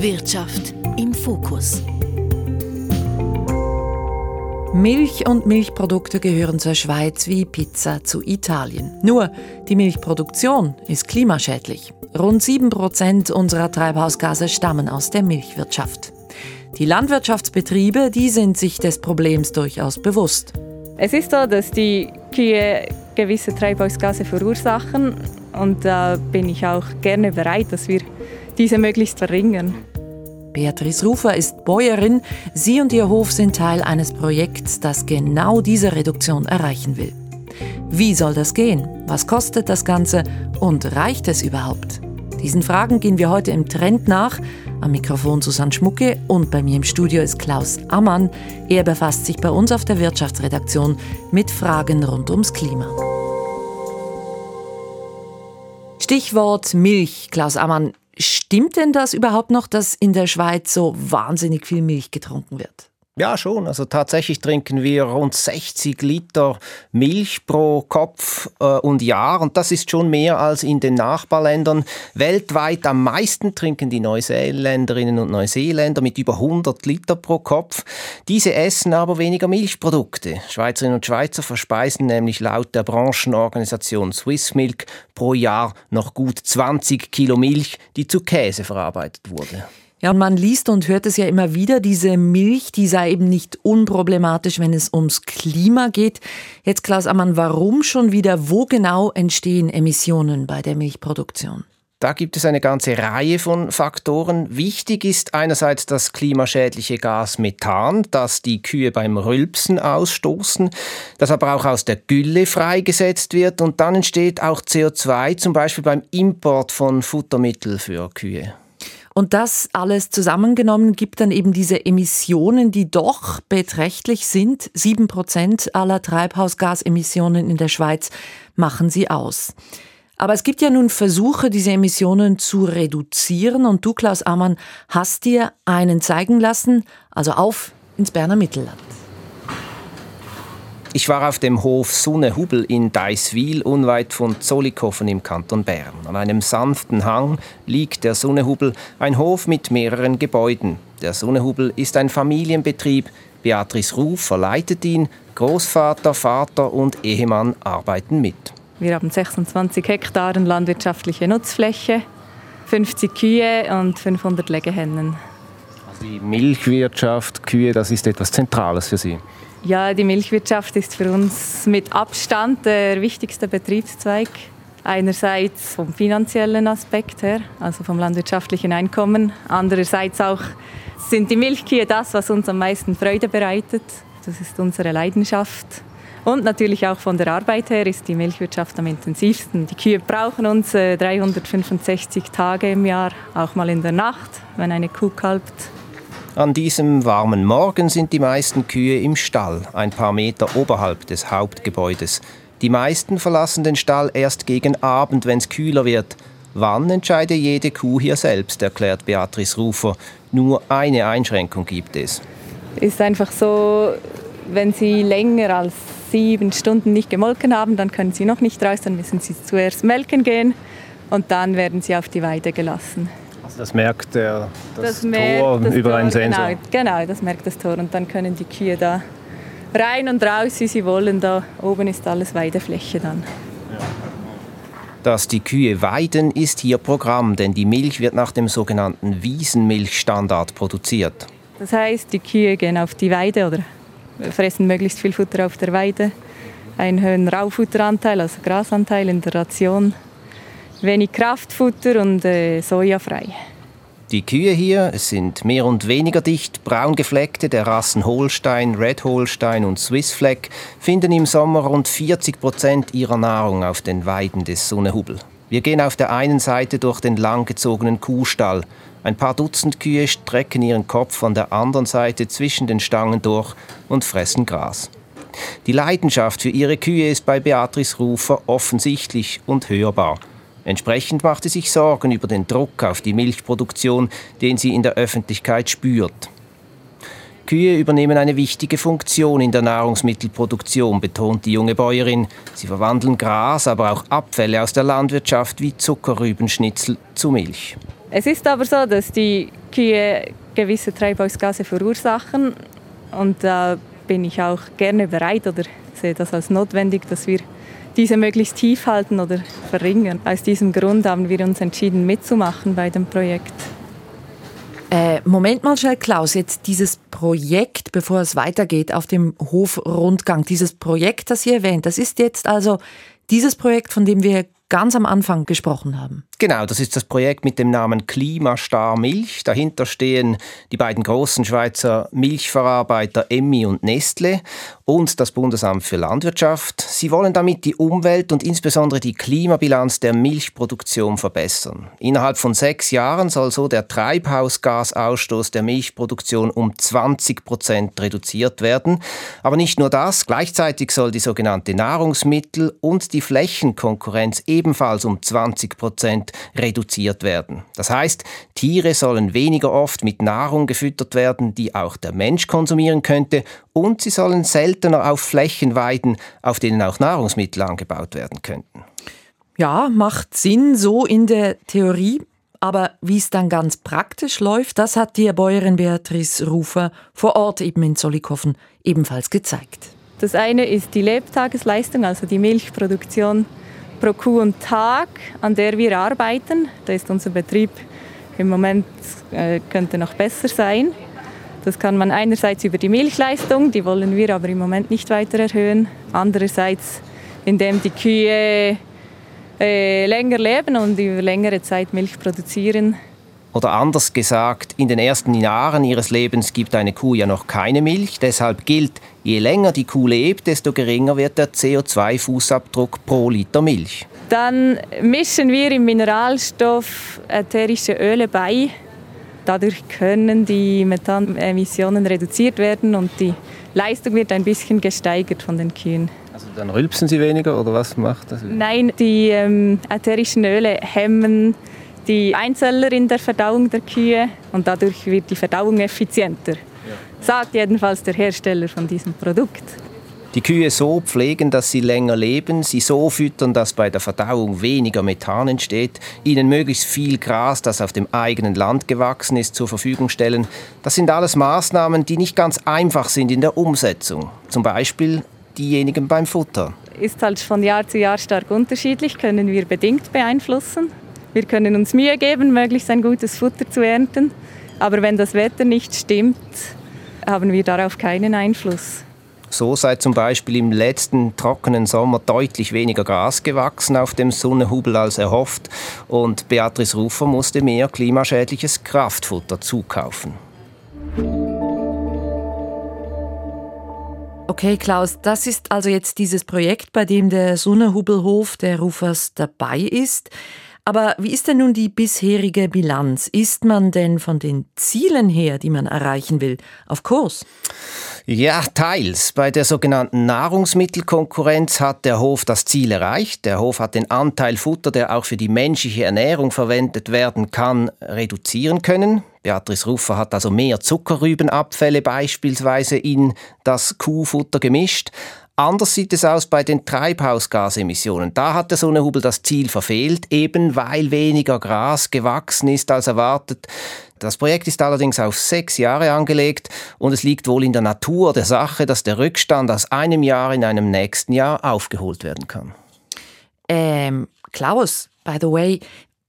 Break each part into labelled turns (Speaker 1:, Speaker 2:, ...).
Speaker 1: Wirtschaft im Fokus.
Speaker 2: Milch und Milchprodukte gehören zur Schweiz wie Pizza zu Italien. Nur die Milchproduktion ist klimaschädlich. Rund 7% unserer Treibhausgase stammen aus der Milchwirtschaft. Die Landwirtschaftsbetriebe, die sind sich des Problems durchaus bewusst.
Speaker 3: Es ist so, dass die Kühe gewisse Treibhausgase verursachen und da bin ich auch gerne bereit, dass wir diese möglichst verringern.
Speaker 2: Beatrice Rufer ist Bäuerin. Sie und ihr Hof sind Teil eines Projekts, das genau diese Reduktion erreichen will. Wie soll das gehen? Was kostet das Ganze? Und reicht es überhaupt? Diesen Fragen gehen wir heute im Trend nach. Am Mikrofon Susanne Schmucke und bei mir im Studio ist Klaus Ammann. Er befasst sich bei uns auf der Wirtschaftsredaktion mit Fragen rund ums Klima. Stichwort Milch, Klaus Ammann. Stimmt denn das überhaupt noch, dass in der Schweiz so wahnsinnig viel Milch getrunken wird?
Speaker 4: Ja, schon. Also tatsächlich trinken wir rund 60 Liter Milch pro Kopf äh, und Jahr. Und das ist schon mehr als in den Nachbarländern. Weltweit am meisten trinken die Neuseeländerinnen und Neuseeländer mit über 100 Liter pro Kopf. Diese essen aber weniger Milchprodukte. Schweizerinnen und Schweizer verspeisen nämlich laut der Branchenorganisation Swiss Milk pro Jahr noch gut 20 Kilo Milch, die zu Käse verarbeitet wurde.
Speaker 2: Ja, und man liest und hört es ja immer wieder, diese Milch, die sei eben nicht unproblematisch, wenn es ums Klima geht. Jetzt Klaus Ammann, warum schon wieder, wo genau entstehen Emissionen bei der Milchproduktion?
Speaker 4: Da gibt es eine ganze Reihe von Faktoren. Wichtig ist einerseits das klimaschädliche Gas Methan, das die Kühe beim Rülpsen ausstoßen, das aber auch aus der Gülle freigesetzt wird und dann entsteht auch CO2, zum Beispiel beim Import von Futtermitteln für Kühe.
Speaker 2: Und das alles zusammengenommen gibt dann eben diese Emissionen, die doch beträchtlich sind. Sieben Prozent aller Treibhausgasemissionen in der Schweiz machen sie aus. Aber es gibt ja nun Versuche, diese Emissionen zu reduzieren. Und du, Klaus Ammann, hast dir einen zeigen lassen, also auf ins Berner Mittelland.
Speaker 4: Ich war auf dem Hof Sunnehubel in Deiswil, unweit von Zollikofen im Kanton Bern. An einem sanften Hang liegt der Sunnehubel, ein Hof mit mehreren Gebäuden. Der Sunnehubel ist ein Familienbetrieb. Beatrice Ruf verleitet ihn. Großvater, Vater und Ehemann arbeiten mit.
Speaker 3: Wir haben 26 Hektar landwirtschaftliche Nutzfläche, 50 Kühe und 500 Legehennen.
Speaker 4: Also die Milchwirtschaft, Kühe, das ist etwas Zentrales für Sie.
Speaker 3: Ja, die Milchwirtschaft ist für uns mit Abstand der wichtigste Betriebszweig. Einerseits vom finanziellen Aspekt her, also vom landwirtschaftlichen Einkommen. Andererseits auch sind die Milchkühe das, was uns am meisten Freude bereitet. Das ist unsere Leidenschaft. Und natürlich auch von der Arbeit her ist die Milchwirtschaft am intensivsten. Die Kühe brauchen uns 365 äh, Tage im Jahr, auch mal in der Nacht, wenn eine Kuh kalbt.
Speaker 4: An diesem warmen Morgen sind die meisten Kühe im Stall, ein paar Meter oberhalb des Hauptgebäudes. Die meisten verlassen den Stall erst gegen Abend, wenn es kühler wird. Wann entscheide jede Kuh hier selbst, erklärt Beatrice Rufer. Nur eine Einschränkung gibt es.
Speaker 3: Ist einfach so, wenn sie länger als sieben Stunden nicht gemolken haben, dann können sie noch nicht raus, dann müssen sie zuerst melken gehen und dann werden sie auf die Weide gelassen.
Speaker 4: Das merkt der, das, das merkt Tor das über Tor, einen Sensor?
Speaker 3: Genau, genau, das merkt das Tor. Und dann können die Kühe da rein und raus, wie sie wollen. Da oben ist alles Weidefläche dann.
Speaker 4: Dass die Kühe weiden, ist hier Programm, denn die Milch wird nach dem sogenannten Wiesenmilchstandard produziert.
Speaker 3: Das heißt, die Kühe gehen auf die Weide oder fressen möglichst viel Futter auf der Weide, einen höheren Raufutteranteil, also Grasanteil in der Ration wenig Kraftfutter und äh, sojafrei.
Speaker 4: Die Kühe hier sind mehr und weniger dicht, braun gefleckte der Rassen Holstein, Red Holstein und Swiss Fleck finden im Sommer rund 40 Prozent ihrer Nahrung auf den Weiden des Sonnehubel. Wir gehen auf der einen Seite durch den langgezogenen Kuhstall. Ein paar Dutzend Kühe strecken ihren Kopf von der anderen Seite zwischen den Stangen durch und fressen Gras. Die Leidenschaft für ihre Kühe ist bei Beatrice Rufer offensichtlich und hörbar. Entsprechend macht sie sich Sorgen über den Druck auf die Milchproduktion, den sie in der Öffentlichkeit spürt. Kühe übernehmen eine wichtige Funktion in der Nahrungsmittelproduktion, betont die junge Bäuerin. Sie verwandeln Gras, aber auch Abfälle aus der Landwirtschaft wie Zuckerrübenschnitzel zu Milch.
Speaker 3: Es ist aber so, dass die Kühe gewisse Treibhausgase verursachen und da bin ich auch gerne bereit oder sehe das als notwendig, dass wir diese möglichst tief halten oder verringern. Aus diesem Grund haben wir uns entschieden, mitzumachen bei dem Projekt.
Speaker 2: Äh, Moment mal schnell, Klaus, jetzt dieses Projekt, bevor es weitergeht auf dem Hofrundgang, dieses Projekt, das ihr erwähnt, das ist jetzt also dieses Projekt, von dem wir ganz am Anfang gesprochen haben.
Speaker 4: Genau, das ist das Projekt mit dem Namen Klimastar Milch. Dahinter stehen die beiden großen Schweizer Milchverarbeiter Emmi und Nestle und das Bundesamt für Landwirtschaft. Sie wollen damit die Umwelt und insbesondere die Klimabilanz der Milchproduktion verbessern. Innerhalb von sechs Jahren soll so der Treibhausgasausstoß der Milchproduktion um 20 Prozent reduziert werden. Aber nicht nur das, gleichzeitig soll die sogenannte Nahrungsmittel- und die Flächenkonkurrenz ebenfalls um 20 Prozent reduziert werden. Das heißt, Tiere sollen weniger oft mit Nahrung gefüttert werden, die auch der Mensch konsumieren könnte, und sie sollen seltener auf Flächen weiden, auf denen auch Nahrungsmittel angebaut werden könnten.
Speaker 2: Ja, macht Sinn so in der Theorie. Aber wie es dann ganz praktisch läuft, das hat die Bäuerin Beatrice Rufer vor Ort eben in Zollikofen ebenfalls gezeigt.
Speaker 3: Das eine ist die Lebtagesleistung, also die Milchproduktion pro Kuh und Tag, an der wir arbeiten. Da ist unser Betrieb im Moment äh, könnte noch besser sein. Das kann man einerseits über die Milchleistung, die wollen wir aber im Moment nicht weiter erhöhen. Andererseits, indem die Kühe äh, länger leben und über längere Zeit Milch produzieren.
Speaker 4: Oder anders gesagt, in den ersten Jahren ihres Lebens gibt eine Kuh ja noch keine Milch. Deshalb gilt, je länger die Kuh lebt, desto geringer wird der CO2-Fußabdruck pro Liter Milch.
Speaker 3: Dann mischen wir im Mineralstoff ätherische Öle bei. Dadurch können die Methanemissionen reduziert werden und die Leistung wird ein bisschen gesteigert von den Kühen.
Speaker 4: Also dann rülpsen sie weniger oder was macht das?
Speaker 3: Nein, die ähm, ätherischen Öle hemmen die Einzeller in der Verdauung der Kühe und dadurch wird die Verdauung effizienter. Ja. Sagt jedenfalls der Hersteller von diesem Produkt.
Speaker 4: Die Kühe so pflegen, dass sie länger leben, sie so füttern, dass bei der Verdauung weniger Methan entsteht, ihnen möglichst viel Gras, das auf dem eigenen Land gewachsen ist, zur Verfügung stellen. Das sind alles Maßnahmen, die nicht ganz einfach sind in der Umsetzung. Zum Beispiel diejenigen beim Futter.
Speaker 3: Ist halt von Jahr zu Jahr stark unterschiedlich, können wir bedingt beeinflussen. Wir können uns Mühe geben, möglichst ein gutes Futter zu ernten. Aber wenn das Wetter nicht stimmt, haben wir darauf keinen Einfluss.
Speaker 4: So sei zum Beispiel im letzten trockenen Sommer deutlich weniger Gras gewachsen auf dem Sonnenhubel als erhofft und Beatrice Rufer musste mehr klimaschädliches Kraftfutter zukaufen.
Speaker 2: Okay, Klaus, das ist also jetzt dieses Projekt, bei dem der Sonnenhubelhof der Rufers dabei ist. Aber wie ist denn nun die bisherige Bilanz? Ist man denn von den Zielen her, die man erreichen will, auf Kurs?
Speaker 4: Ja, teils. Bei der sogenannten Nahrungsmittelkonkurrenz hat der Hof das Ziel erreicht. Der Hof hat den Anteil Futter, der auch für die menschliche Ernährung verwendet werden kann, reduzieren können. Beatrice Ruffer hat also mehr Zuckerrübenabfälle beispielsweise in das Kuhfutter gemischt. Anders sieht es aus bei den Treibhausgasemissionen. Da hat der Sonnenhubel das Ziel verfehlt, eben weil weniger Gras gewachsen ist als erwartet. Das Projekt ist allerdings auf sechs Jahre angelegt und es liegt wohl in der Natur der Sache, dass der Rückstand aus einem Jahr in einem nächsten Jahr aufgeholt werden kann.
Speaker 2: Ähm, Klaus, by the way,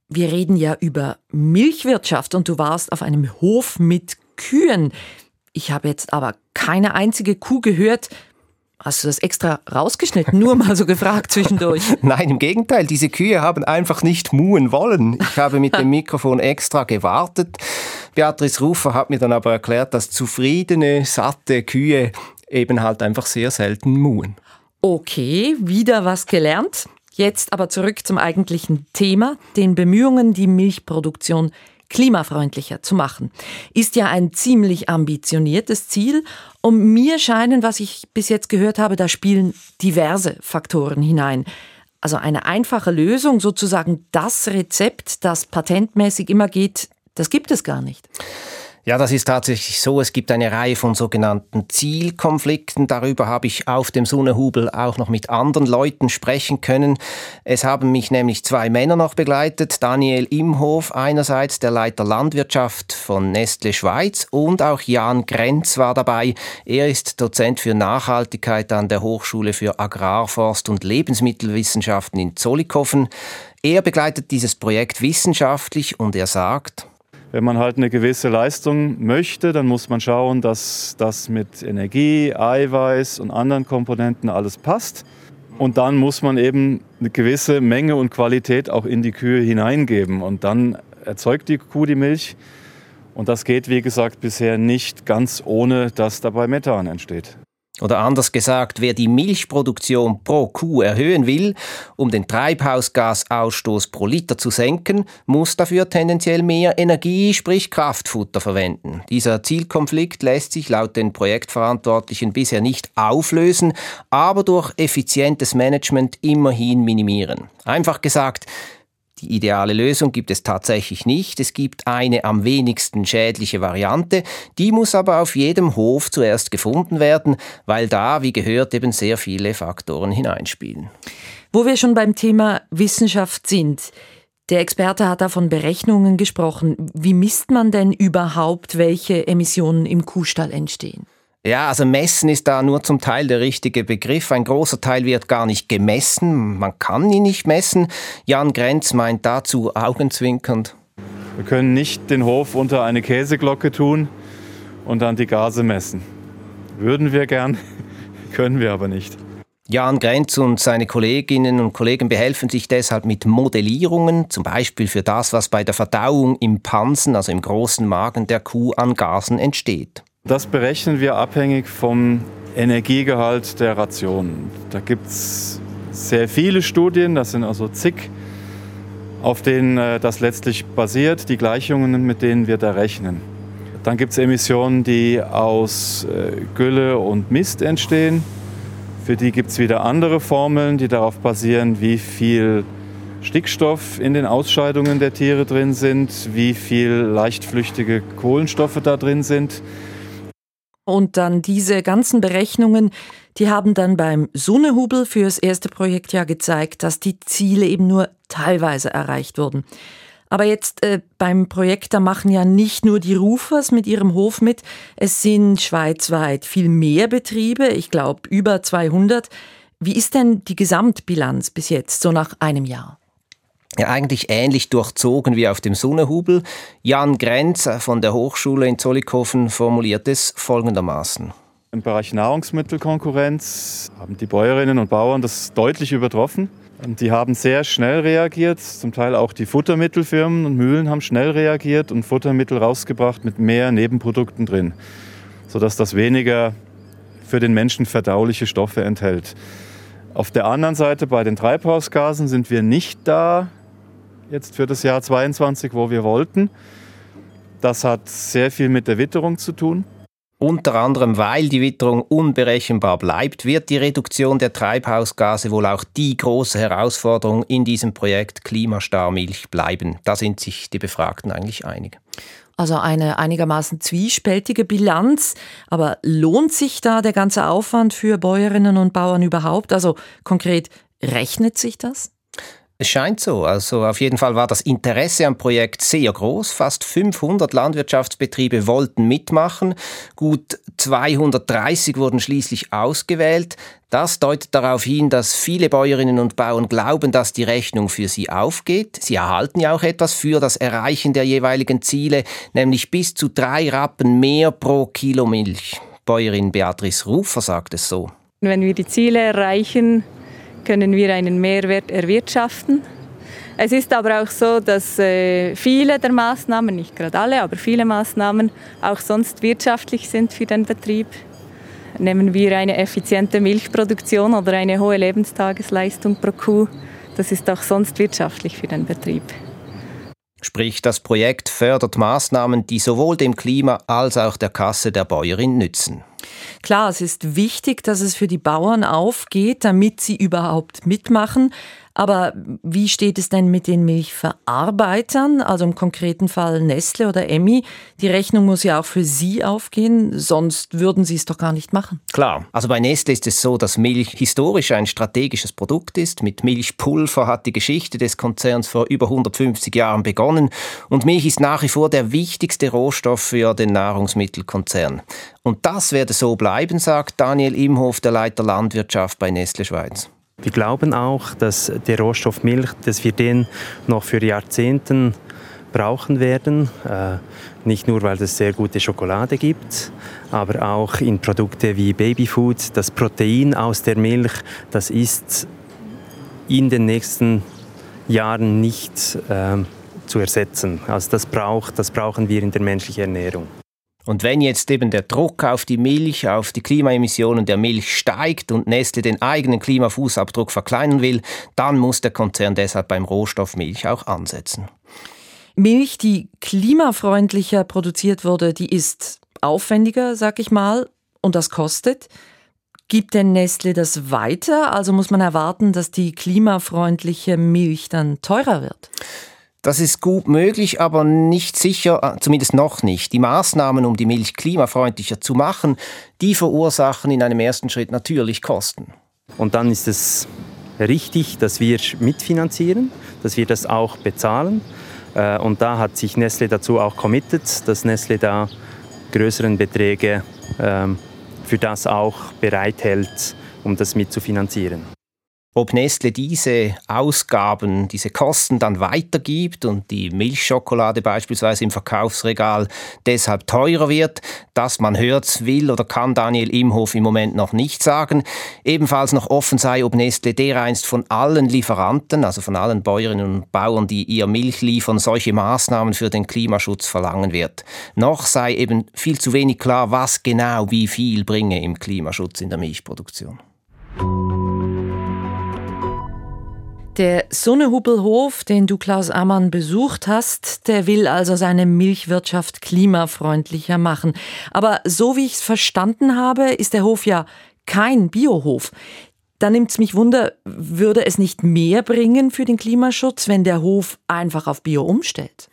Speaker 2: wir reden ja über Milchwirtschaft und du warst auf einem Hof mit Kühen. Ich habe jetzt aber keine einzige Kuh gehört, Hast du das extra rausgeschnitten? Nur mal so gefragt zwischendurch.
Speaker 4: Nein, im Gegenteil. Diese Kühe haben einfach nicht muhen wollen. Ich habe mit dem Mikrofon extra gewartet. Beatrice Rufer hat mir dann aber erklärt, dass zufriedene, satte Kühe eben halt einfach sehr selten muhen.
Speaker 2: Okay, wieder was gelernt. Jetzt aber zurück zum eigentlichen Thema, den Bemühungen, die Milchproduktion klimafreundlicher zu machen. Ist ja ein ziemlich ambitioniertes Ziel. Und mir scheinen, was ich bis jetzt gehört habe, da spielen diverse Faktoren hinein. Also eine einfache Lösung, sozusagen das Rezept, das patentmäßig immer geht, das gibt es gar nicht.
Speaker 4: Ja, das ist tatsächlich so. Es gibt eine Reihe von sogenannten Zielkonflikten. Darüber habe ich auf dem Sonnehubel auch noch mit anderen Leuten sprechen können. Es haben mich nämlich zwei Männer noch begleitet. Daniel Imhof, einerseits der Leiter Landwirtschaft von Nestle Schweiz und auch Jan Grenz war dabei. Er ist Dozent für Nachhaltigkeit an der Hochschule für Agrarforst und Lebensmittelwissenschaften in Zollikofen. Er begleitet dieses Projekt wissenschaftlich und er sagt,
Speaker 5: wenn man halt eine gewisse Leistung möchte, dann muss man schauen, dass das mit Energie, Eiweiß und anderen Komponenten alles passt. Und dann muss man eben eine gewisse Menge und Qualität auch in die Kühe hineingeben. Und dann erzeugt die Kuh die Milch. Und das geht, wie gesagt, bisher nicht ganz ohne, dass dabei Methan entsteht.
Speaker 4: Oder anders gesagt, wer die Milchproduktion pro Kuh erhöhen will, um den Treibhausgasausstoß pro Liter zu senken, muss dafür tendenziell mehr Energie, sprich Kraftfutter verwenden. Dieser Zielkonflikt lässt sich laut den Projektverantwortlichen bisher nicht auflösen, aber durch effizientes Management immerhin minimieren. Einfach gesagt, die ideale Lösung gibt es tatsächlich nicht. Es gibt eine am wenigsten schädliche Variante. Die muss aber auf jedem Hof zuerst gefunden werden, weil da, wie gehört, eben sehr viele Faktoren hineinspielen.
Speaker 2: Wo wir schon beim Thema Wissenschaft sind, der Experte hat da von Berechnungen gesprochen. Wie misst man denn überhaupt, welche Emissionen im Kuhstall entstehen?
Speaker 4: Ja, also messen ist da nur zum Teil der richtige Begriff. Ein großer Teil wird gar nicht gemessen. Man kann ihn nicht messen. Jan Grenz meint dazu augenzwinkernd.
Speaker 5: Wir können nicht den Hof unter eine Käseglocke tun und dann die Gase messen. Würden wir gern, können wir aber nicht.
Speaker 4: Jan Grenz und seine Kolleginnen und Kollegen behelfen sich deshalb mit Modellierungen, zum Beispiel für das, was bei der Verdauung im Pansen, also im großen Magen der Kuh an Gasen entsteht.
Speaker 5: Das berechnen wir abhängig vom Energiegehalt der Ration. Da gibt es sehr viele Studien, das sind also zig, auf denen äh, das letztlich basiert, die Gleichungen, mit denen wir da rechnen. Dann gibt es Emissionen, die aus äh, Gülle und Mist entstehen. Für die gibt es wieder andere Formeln, die darauf basieren, wie viel Stickstoff in den Ausscheidungen der Tiere drin sind, wie viel leichtflüchtige Kohlenstoffe da drin sind.
Speaker 2: Und dann diese ganzen Berechnungen, die haben dann beim Sonnehubel für das erste Projekt ja gezeigt, dass die Ziele eben nur teilweise erreicht wurden. Aber jetzt äh, beim Projekt, da machen ja nicht nur die Rufers mit ihrem Hof mit, es sind schweizweit viel mehr Betriebe, ich glaube über 200. Wie ist denn die Gesamtbilanz bis jetzt, so nach einem Jahr?
Speaker 4: Ja eigentlich ähnlich durchzogen wie auf dem Sonnehubel. Jan Grenz von der Hochschule in Zollikofen formuliert es folgendermaßen.
Speaker 5: Im Bereich Nahrungsmittelkonkurrenz haben die Bäuerinnen und Bauern das deutlich übertroffen. Die haben sehr schnell reagiert, zum Teil auch die Futtermittelfirmen und Mühlen haben schnell reagiert und Futtermittel rausgebracht mit mehr Nebenprodukten drin, sodass das weniger für den Menschen verdauliche Stoffe enthält. Auf der anderen Seite bei den Treibhausgasen sind wir nicht da, jetzt für das Jahr 22, wo wir wollten. Das hat sehr viel mit der Witterung zu tun.
Speaker 4: Unter anderem, weil die Witterung unberechenbar bleibt, wird die Reduktion der Treibhausgase wohl auch die große Herausforderung in diesem Projekt Klimastarmilch bleiben. Da sind sich die Befragten eigentlich einig.
Speaker 2: Also eine einigermaßen zwiespältige Bilanz. Aber lohnt sich da der ganze Aufwand für Bäuerinnen und Bauern überhaupt? Also konkret, rechnet sich das?
Speaker 4: Es scheint so. Also auf jeden Fall war das Interesse am Projekt sehr groß. Fast 500 Landwirtschaftsbetriebe wollten mitmachen. Gut 230 wurden schließlich ausgewählt. Das deutet darauf hin, dass viele Bäuerinnen und Bauern glauben, dass die Rechnung für sie aufgeht. Sie erhalten ja auch etwas für das Erreichen der jeweiligen Ziele, nämlich bis zu drei Rappen mehr pro Kilo Milch. Bäuerin Beatrice Rufer sagt es so.
Speaker 3: Wenn wir die Ziele erreichen, können wir einen Mehrwert erwirtschaften. Es ist aber auch so, dass äh, viele der Maßnahmen, nicht gerade alle, aber viele Maßnahmen auch sonst wirtschaftlich sind für den Betrieb. Nehmen wir eine effiziente Milchproduktion oder eine hohe Lebenstagesleistung pro Kuh, das ist auch sonst wirtschaftlich für den Betrieb.
Speaker 4: Sprich, das Projekt fördert Maßnahmen, die sowohl dem Klima als auch der Kasse der Bäuerin nützen.
Speaker 2: Klar, es ist wichtig, dass es für die Bauern aufgeht, damit sie überhaupt mitmachen. Aber wie steht es denn mit den Milchverarbeitern, also im konkreten Fall Nestle oder Emmy? Die Rechnung muss ja auch für sie aufgehen, sonst würden sie es doch gar nicht machen.
Speaker 4: Klar, also bei Nestle ist es so, dass Milch historisch ein strategisches Produkt ist. Mit Milchpulver hat die Geschichte des Konzerns vor über 150 Jahren begonnen und Milch ist nach wie vor der wichtigste Rohstoff für den Nahrungsmittelkonzern. Und das werde so bleiben, sagt Daniel Imhof, der Leiter Landwirtschaft bei Nestle Schweiz.
Speaker 6: Wir glauben auch, dass der Rohstoff Milch, dass wir den noch für Jahrzehnten brauchen werden. Äh, nicht nur, weil es sehr gute Schokolade gibt, aber auch in Produkte wie Babyfood. Das Protein aus der Milch, das ist in den nächsten Jahren nicht äh, zu ersetzen. Also das, braucht, das brauchen wir in der menschlichen Ernährung.
Speaker 4: Und wenn jetzt eben der Druck auf die Milch, auf die Klimaemissionen der Milch steigt und Nestle den eigenen Klimafußabdruck verkleinern will, dann muss der Konzern deshalb beim Rohstoff Milch auch ansetzen.
Speaker 2: Milch, die klimafreundlicher produziert wurde, die ist aufwendiger, sag ich mal, und das kostet. Gibt denn Nestle das weiter? Also muss man erwarten, dass die klimafreundliche Milch dann teurer wird?
Speaker 4: Das ist gut möglich, aber nicht sicher, äh, zumindest noch nicht. Die Maßnahmen, um die Milch klimafreundlicher zu machen, die verursachen in einem ersten Schritt natürlich Kosten.
Speaker 6: Und dann ist es richtig, dass wir mitfinanzieren, dass wir das auch bezahlen. Äh, und da hat sich Nestle dazu auch committed, dass Nestle da größeren Beträge ähm, für das auch bereithält, um das mitzufinanzieren
Speaker 4: ob Nestle diese Ausgaben, diese Kosten dann weitergibt und die Milchschokolade beispielsweise im Verkaufsregal deshalb teurer wird, dass man hört, will oder kann Daniel Imhof im Moment noch nicht sagen. Ebenfalls noch offen sei, ob Nestle dereinst von allen Lieferanten, also von allen Bäuerinnen und Bauern, die ihr Milch liefern, solche Maßnahmen für den Klimaschutz verlangen wird. Noch sei eben viel zu wenig klar, was genau wie viel bringe im Klimaschutz in der Milchproduktion.
Speaker 2: Der Sonnehubelhof, den du Klaus Ammann besucht hast, der will also seine Milchwirtschaft klimafreundlicher machen. Aber so wie ich es verstanden habe, ist der Hof ja kein Biohof. Da nimmt es mich wunder, würde es nicht mehr bringen für den Klimaschutz, wenn der Hof einfach auf Bio umstellt?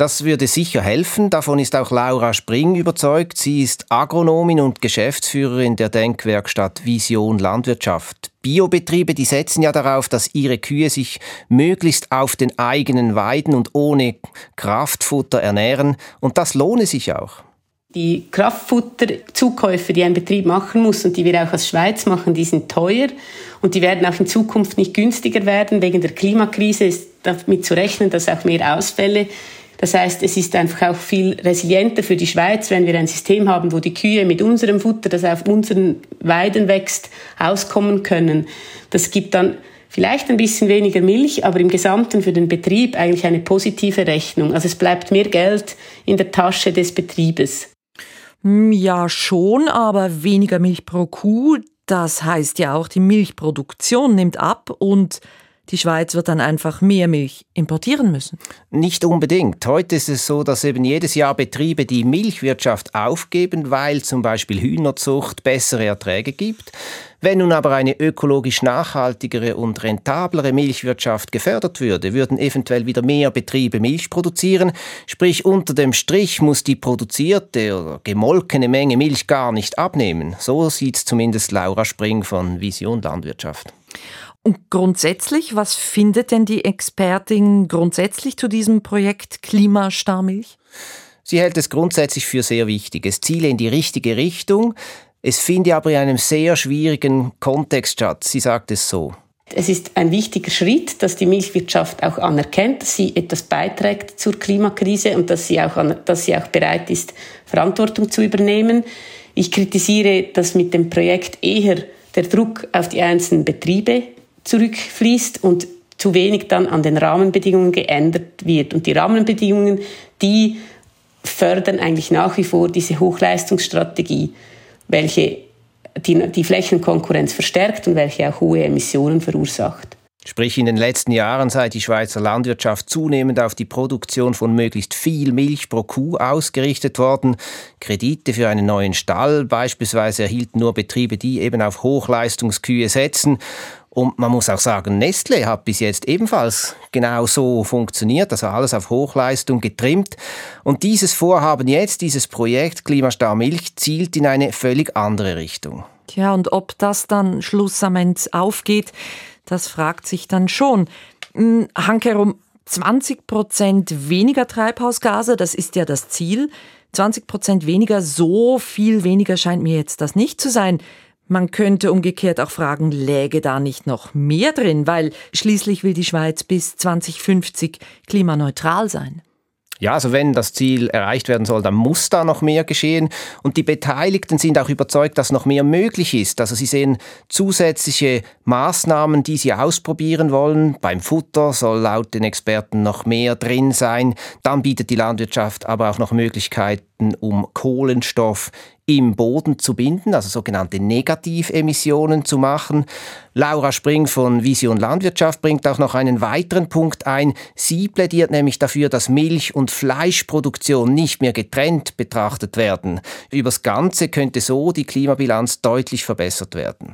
Speaker 4: Das würde sicher helfen. Davon ist auch Laura Spring überzeugt. Sie ist Agronomin und Geschäftsführerin der Denkwerkstatt Vision Landwirtschaft. Biobetriebe, die setzen ja darauf, dass ihre Kühe sich möglichst auf den eigenen Weiden und ohne Kraftfutter ernähren. Und das lohne sich auch.
Speaker 7: Die Kraftfutterzukäufe, die ein Betrieb machen muss und die wir auch als Schweiz machen, die sind teuer und die werden auch in Zukunft nicht günstiger werden. Wegen der Klimakrise ist damit zu rechnen, dass auch mehr Ausfälle das heißt, es ist einfach auch viel resilienter für die Schweiz, wenn wir ein System haben, wo die Kühe mit unserem Futter, das auf unseren Weiden wächst, auskommen können. Das gibt dann vielleicht ein bisschen weniger Milch, aber im Gesamten für den Betrieb eigentlich eine positive Rechnung. Also es bleibt mehr Geld in der Tasche des Betriebes.
Speaker 2: Hm, ja, schon, aber weniger Milch pro Kuh. Das heißt ja auch, die Milchproduktion nimmt ab und die Schweiz wird dann einfach mehr Milch importieren müssen?
Speaker 4: Nicht unbedingt. Heute ist es so, dass eben jedes Jahr Betriebe die Milchwirtschaft aufgeben, weil zum Beispiel Hühnerzucht bessere Erträge gibt. Wenn nun aber eine ökologisch nachhaltigere und rentablere Milchwirtschaft gefördert würde, würden eventuell wieder mehr Betriebe Milch produzieren. Sprich, unter dem Strich muss die produzierte oder gemolkene Menge Milch gar nicht abnehmen. So sieht es zumindest Laura Spring von Vision Landwirtschaft.
Speaker 2: Und grundsätzlich, was findet denn die Expertin grundsätzlich zu diesem Projekt Klimastarmilch?
Speaker 4: Sie hält es grundsätzlich für sehr wichtig. Es ziele in die richtige Richtung. Es finde aber in einem sehr schwierigen Kontext statt. Sie sagt es so.
Speaker 7: Es ist ein wichtiger Schritt, dass die Milchwirtschaft auch anerkennt, dass sie etwas beiträgt zur Klimakrise und dass sie auch, dass sie auch bereit ist, Verantwortung zu übernehmen. Ich kritisiere, dass mit dem Projekt eher der Druck auf die einzelnen Betriebe zurückfließt und zu wenig dann an den Rahmenbedingungen geändert wird. Und die Rahmenbedingungen, die fördern eigentlich nach wie vor diese Hochleistungsstrategie, welche die, die Flächenkonkurrenz verstärkt und welche auch hohe Emissionen verursacht.
Speaker 4: Sprich, in den letzten Jahren sei die Schweizer Landwirtschaft zunehmend auf die Produktion von möglichst viel Milch pro Kuh ausgerichtet worden. Kredite für einen neuen Stall beispielsweise erhielten nur Betriebe, die eben auf Hochleistungskühe setzen. Und man muss auch sagen, Nestle hat bis jetzt ebenfalls genau so funktioniert, also alles auf Hochleistung getrimmt. Und dieses Vorhaben jetzt, dieses Projekt Klimastar Milch, zielt in eine völlig andere Richtung.
Speaker 2: Tja, und ob das dann schlussendlich aufgeht, das fragt sich dann schon. Hm, Hankerum, 20 Prozent weniger Treibhausgase, das ist ja das Ziel. 20 Prozent weniger, so viel weniger scheint mir jetzt das nicht zu sein. Man könnte umgekehrt auch fragen, läge da nicht noch mehr drin, weil schließlich will die Schweiz bis 2050 klimaneutral sein.
Speaker 4: Ja, also wenn das Ziel erreicht werden soll, dann muss da noch mehr geschehen. Und die Beteiligten sind auch überzeugt, dass noch mehr möglich ist. Also sie sehen zusätzliche Maßnahmen, die sie ausprobieren wollen. Beim Futter soll laut den Experten noch mehr drin sein. Dann bietet die Landwirtschaft aber auch noch Möglichkeiten, um Kohlenstoff im Boden zu binden, also sogenannte Negativemissionen zu machen. Laura Spring von Vision Landwirtschaft bringt auch noch einen weiteren Punkt ein. Sie plädiert nämlich dafür, dass Milch- und Fleischproduktion nicht mehr getrennt betrachtet werden. Übers Ganze könnte so die Klimabilanz deutlich verbessert werden.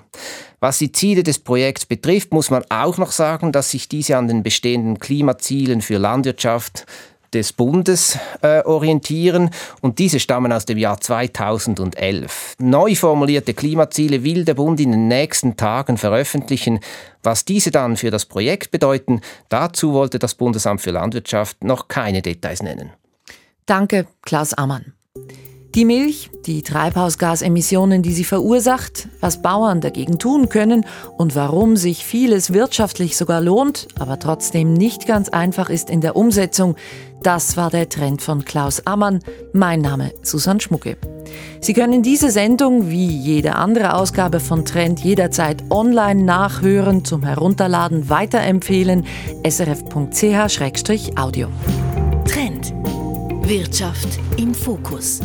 Speaker 4: Was die Ziele des Projekts betrifft, muss man auch noch sagen, dass sich diese an den bestehenden Klimazielen für Landwirtschaft des Bundes äh, orientieren und diese stammen aus dem Jahr 2011. Neu formulierte Klimaziele will der Bund in den nächsten Tagen veröffentlichen. Was diese dann für das Projekt bedeuten, dazu wollte das Bundesamt für Landwirtschaft noch keine Details nennen.
Speaker 2: Danke, Klaus Ammann. Die Milch, die Treibhausgasemissionen, die sie verursacht, was Bauern dagegen tun können und warum sich vieles wirtschaftlich sogar lohnt, aber trotzdem nicht ganz einfach ist in der Umsetzung, das war der Trend von Klaus Ammann. Mein Name Susanne Schmucke. Sie können diese Sendung wie jede andere Ausgabe von Trend jederzeit online nachhören, zum Herunterladen weiterempfehlen srf.ch-audio.
Speaker 1: Wirtschaft im Fokus.